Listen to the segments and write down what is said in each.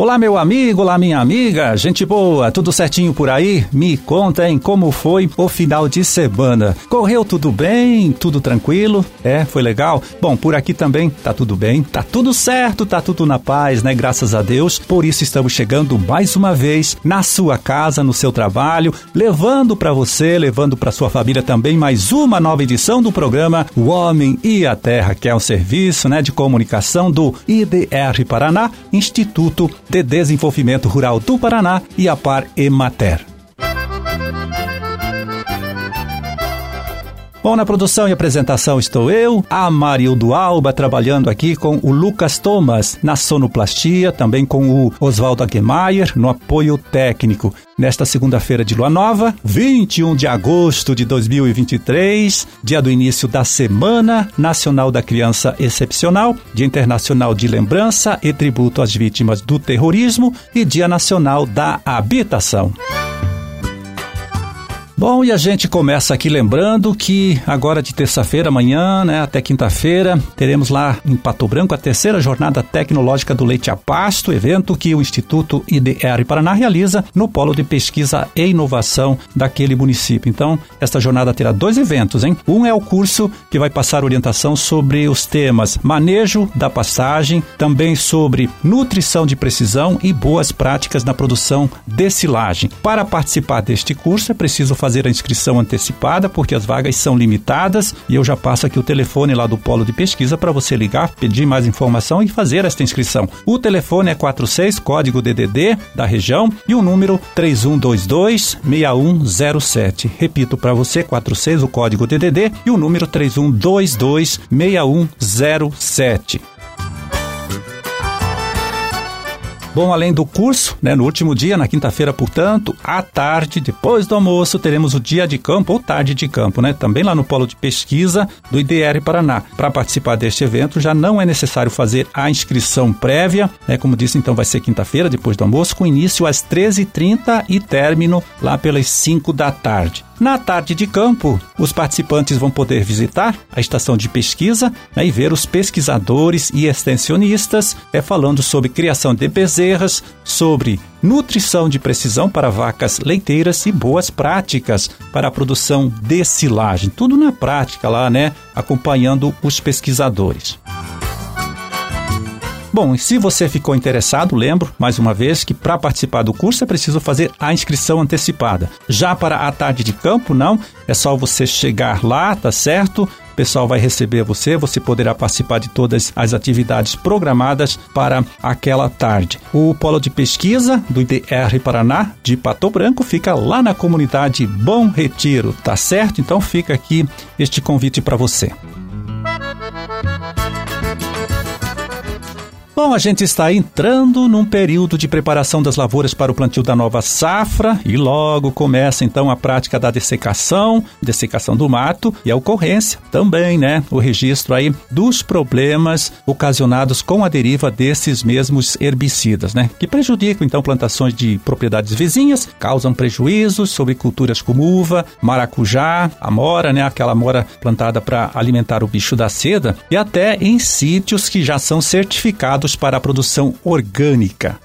Olá, meu amigo, olá, minha amiga, gente boa, tudo certinho por aí? Me contem como foi o final de semana. Correu tudo bem? Tudo tranquilo? É, foi legal? Bom, por aqui também tá tudo bem, tá tudo certo, tá tudo na paz, né? Graças a Deus. Por isso estamos chegando mais uma vez na sua casa, no seu trabalho, levando para você, levando para sua família também mais uma nova edição do programa O Homem e a Terra, que é um serviço, né, de comunicação do IDR Paraná, Instituto de Desenvolvimento Rural do Paraná e a Par Emater. Bom, na produção e apresentação estou eu, a Marildo Alba, trabalhando aqui com o Lucas Thomas na sonoplastia, também com o Oswaldo Aguemaier no apoio técnico. Nesta segunda-feira de lua nova, 21 de agosto de 2023, dia do início da Semana Nacional da Criança Excepcional, Dia Internacional de Lembrança e Tributo às Vítimas do Terrorismo e Dia Nacional da Habitação. Bom, e a gente começa aqui lembrando que agora de terça-feira, amanhã, né, até quinta-feira, teremos lá em Pato Branco a terceira jornada tecnológica do leite a pasto, evento que o Instituto IDR Paraná realiza no Polo de Pesquisa e Inovação daquele município. Então, esta jornada terá dois eventos, hein? Um é o curso que vai passar orientação sobre os temas manejo da pastagem, também sobre nutrição de precisão e boas práticas na produção de silagem. Para participar deste curso é preciso fazer fazer a inscrição antecipada, porque as vagas são limitadas. E eu já passo aqui o telefone lá do Polo de Pesquisa para você ligar, pedir mais informação e fazer esta inscrição. O telefone é 46, código DDD da região, e o número 3122 6107. Repito para você, 46, o código DDD, e o número 3122 Bom, além do curso, né, no último dia, na quinta-feira, portanto, à tarde, depois do almoço, teremos o dia de campo ou tarde de campo, né? Também lá no polo de pesquisa do IDR Paraná. Para participar deste evento, já não é necessário fazer a inscrição prévia, né? Como disse, então vai ser quinta-feira, depois do almoço, com início às 13h30 e término lá pelas 5 da tarde. Na tarde de campo, os participantes vão poder visitar a estação de pesquisa né, e ver os pesquisadores e extensionistas é, falando sobre criação de bezerras, sobre nutrição de precisão para vacas leiteiras e boas práticas para a produção de silagem. Tudo na prática lá, né? Acompanhando os pesquisadores. Bom, e se você ficou interessado, lembro mais uma vez que para participar do curso é preciso fazer a inscrição antecipada. Já para a tarde de campo, não, é só você chegar lá, tá certo? O pessoal vai receber você, você poderá participar de todas as atividades programadas para aquela tarde. O polo de pesquisa do IDR Paraná de Pato Branco fica lá na comunidade Bom Retiro, tá certo? Então fica aqui este convite para você. Bom, a gente está entrando num período de preparação das lavouras para o plantio da nova safra e logo começa então a prática da dessecação, dessecação do mato e a ocorrência também, né? O registro aí dos problemas ocasionados com a deriva desses mesmos herbicidas, né? Que prejudicam então plantações de propriedades vizinhas, causam prejuízos sobre culturas como uva, maracujá, amora, né? Aquela amora plantada para alimentar o bicho da seda e até em sítios que já são certificados para a produção orgânica.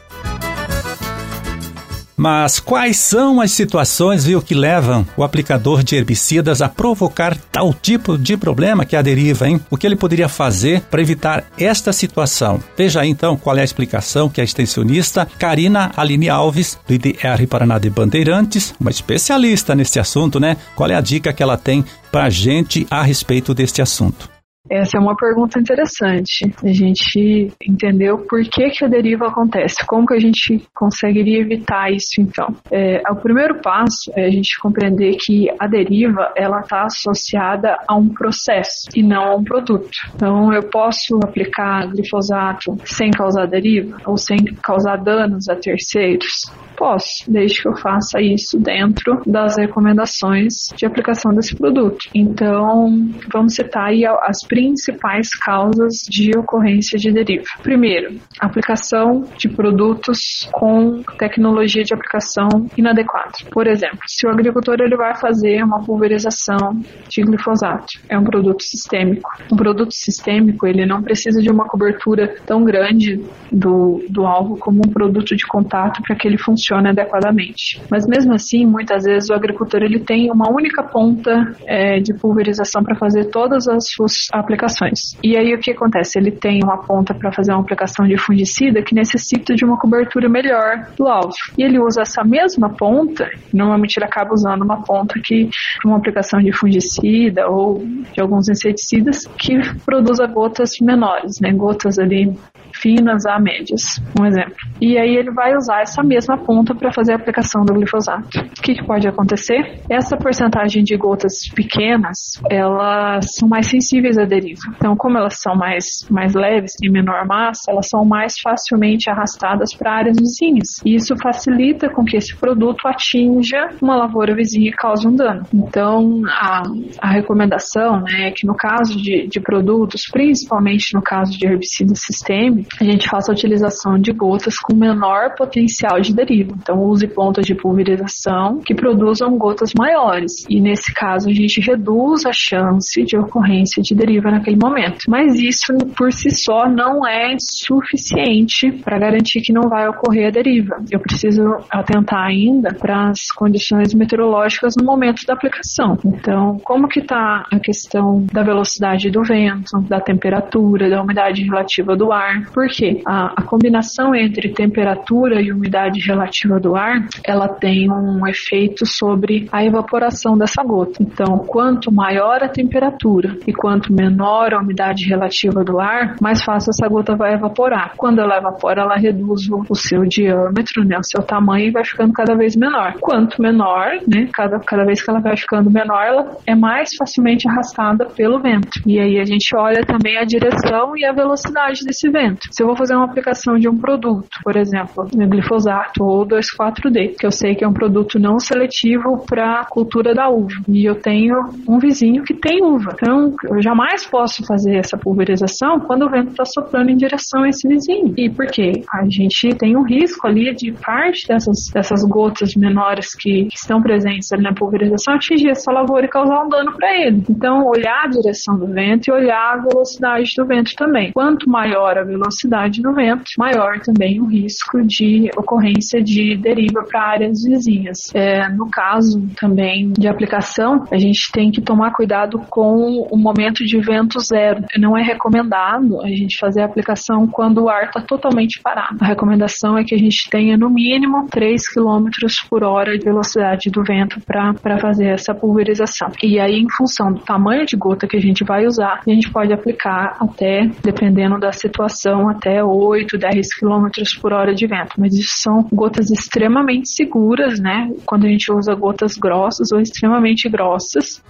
Mas quais são as situações, viu, que levam o aplicador de herbicidas a provocar tal tipo de problema que é a deriva, hein? O que ele poderia fazer para evitar esta situação? Veja aí, então qual é a explicação que a extensionista Karina Aline Alves, do IDR Paraná de Bandeirantes, uma especialista nesse assunto, né? Qual é a dica que ela tem para a gente a respeito deste assunto? Essa é uma pergunta interessante. A gente entendeu por que, que a deriva acontece, como que a gente conseguiria evitar isso então. É, o primeiro passo é a gente compreender que a deriva ela está associada a um processo e não a um produto. Então eu posso aplicar glifosato sem causar deriva ou sem causar danos a terceiros. Posso, desde que eu faça isso dentro das recomendações de aplicação desse produto. Então, vamos citar aí as principais causas de ocorrência de deriva. Primeiro, aplicação de produtos com tecnologia de aplicação inadequada. Por exemplo, se o agricultor ele vai fazer uma pulverização de glifosato, é um produto sistêmico. Um produto sistêmico ele não precisa de uma cobertura tão grande do, do alvo como um produto de contato para que ele funcione adequadamente. Mas mesmo assim, muitas vezes o agricultor ele tem uma única ponta é, de pulverização para fazer todas as suas aplicações. E aí o que acontece? Ele tem uma ponta para fazer uma aplicação de fungicida que necessita de uma cobertura melhor do alvo. E ele usa essa mesma ponta, normalmente ele acaba usando uma ponta que uma aplicação de fungicida ou de alguns inseticidas que produza gotas menores, né? Gotas ali finas a médias, um exemplo. E aí ele vai usar essa mesma ponta para fazer a aplicação do glifosato. O que, que, pode acontecer? Essa porcentagem de gotas pequenas, elas são mais sensíveis à deriva. Então, como elas são mais, mais leves, têm menor massa, elas são mais facilmente arrastadas para áreas vizinhas. E isso facilita com que esse produto atinja uma lavoura vizinha e cause um dano. Então, a, a recomendação né, é que no caso de, de produtos, principalmente no caso de herbicidas sistêmicos, a gente faça a utilização de gotas com menor potencial de deriva. Então, use pontas de pulverização que produzam gotas maiores. E nesse caso, a gente reduz a chance de ocorrência de deriva naquele momento. Mas isso por si só não é suficiente para garantir que não vai ocorrer a deriva. Eu preciso atentar ainda para as condições meteorológicas no momento da aplicação. Então, como que está a questão da velocidade do vento, da temperatura, da umidade relativa do ar? Porque a, a combinação entre temperatura e umidade relativa do ar, ela tem um efeito sobre a evaporação dessa gota. Então, quanto maior a temperatura e quanto menor a umidade relativa do ar, mais fácil essa gota vai evaporar. Quando ela evapora, ela reduz o, o seu diâmetro, né, o seu tamanho e vai ficando cada vez menor. Quanto menor, né, cada, cada vez que ela vai ficando menor, ela é mais facilmente arrastada pelo vento. E aí a gente olha também a direção e a velocidade desse vento. Se eu vou fazer uma aplicação de um produto, por exemplo, glifosato ou 2,4-D, que eu sei que é um produto não seletivo para a cultura da uva, e eu tenho um vizinho que tem uva, então eu jamais posso fazer essa pulverização quando o vento está soprando em direção a esse vizinho. E por quê? A gente tem um risco ali de parte dessas, dessas gotas menores que, que estão presentes ali na pulverização atingir essa lavoura e causar um dano para ele. Então, olhar a direção do vento e olhar a velocidade do vento também. Quanto maior a velocidade do vento, maior também o risco de ocorrência de deriva para áreas vizinhas. É, no caso também de aplicação, a gente tem que tomar cuidado com o momento de vento zero. Não é recomendado a gente fazer a aplicação quando o ar está totalmente parado. A recomendação é que a gente tenha no mínimo 3 km por hora de velocidade do vento para fazer essa pulverização. E aí, em função do tamanho de gota que a gente vai usar, a gente pode aplicar até, dependendo da situação, até 8, 10 km por hora de vento. Mas isso são gotas extremamente seguras, né? Quando a gente usa gotas grossas ou extremamente grossas.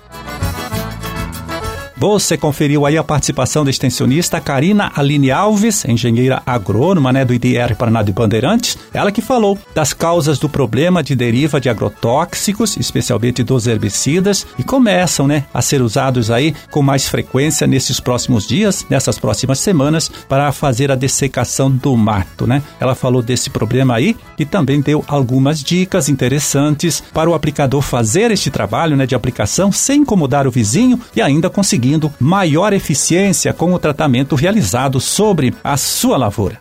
Você conferiu aí a participação da extensionista Karina Aline Alves, engenheira agrônoma né, do IDR Paraná de Bandeirantes, ela que falou das causas do problema de deriva de agrotóxicos, especialmente dos herbicidas, e começam né, a ser usados aí com mais frequência nesses próximos dias, nessas próximas semanas, para fazer a dessecação do mato. Né? Ela falou desse problema aí e também deu algumas dicas interessantes para o aplicador fazer este trabalho né, de aplicação sem incomodar o vizinho e ainda conseguir conseguindo maior eficiência com o tratamento realizado sobre a sua lavoura.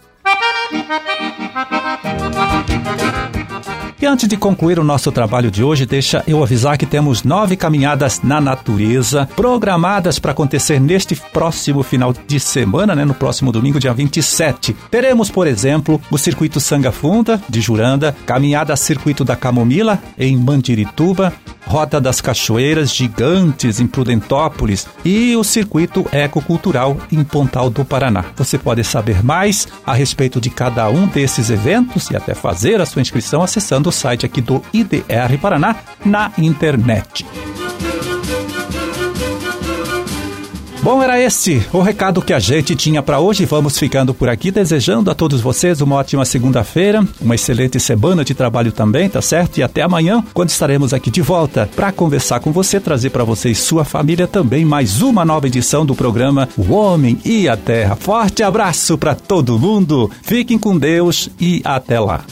E antes de concluir o nosso trabalho de hoje, deixa eu avisar que temos nove caminhadas na natureza programadas para acontecer neste próximo final de semana, né, no próximo domingo, dia 27. Teremos, por exemplo, o Circuito Sanga Funda, de Juranda, Caminhada Circuito da Camomila, em Mandirituba, Rota das Cachoeiras Gigantes em Prudentópolis e o Circuito Ecocultural em Pontal do Paraná. Você pode saber mais a respeito de cada um desses eventos e até fazer a sua inscrição acessando o site aqui do IDR Paraná na internet. Bom, era este o recado que a gente tinha para hoje. Vamos ficando por aqui, desejando a todos vocês uma ótima segunda-feira, uma excelente semana de trabalho também, tá certo? E até amanhã, quando estaremos aqui de volta para conversar com você, trazer para você e sua família também mais uma nova edição do programa O Homem e a Terra. Forte abraço para todo mundo, fiquem com Deus e até lá.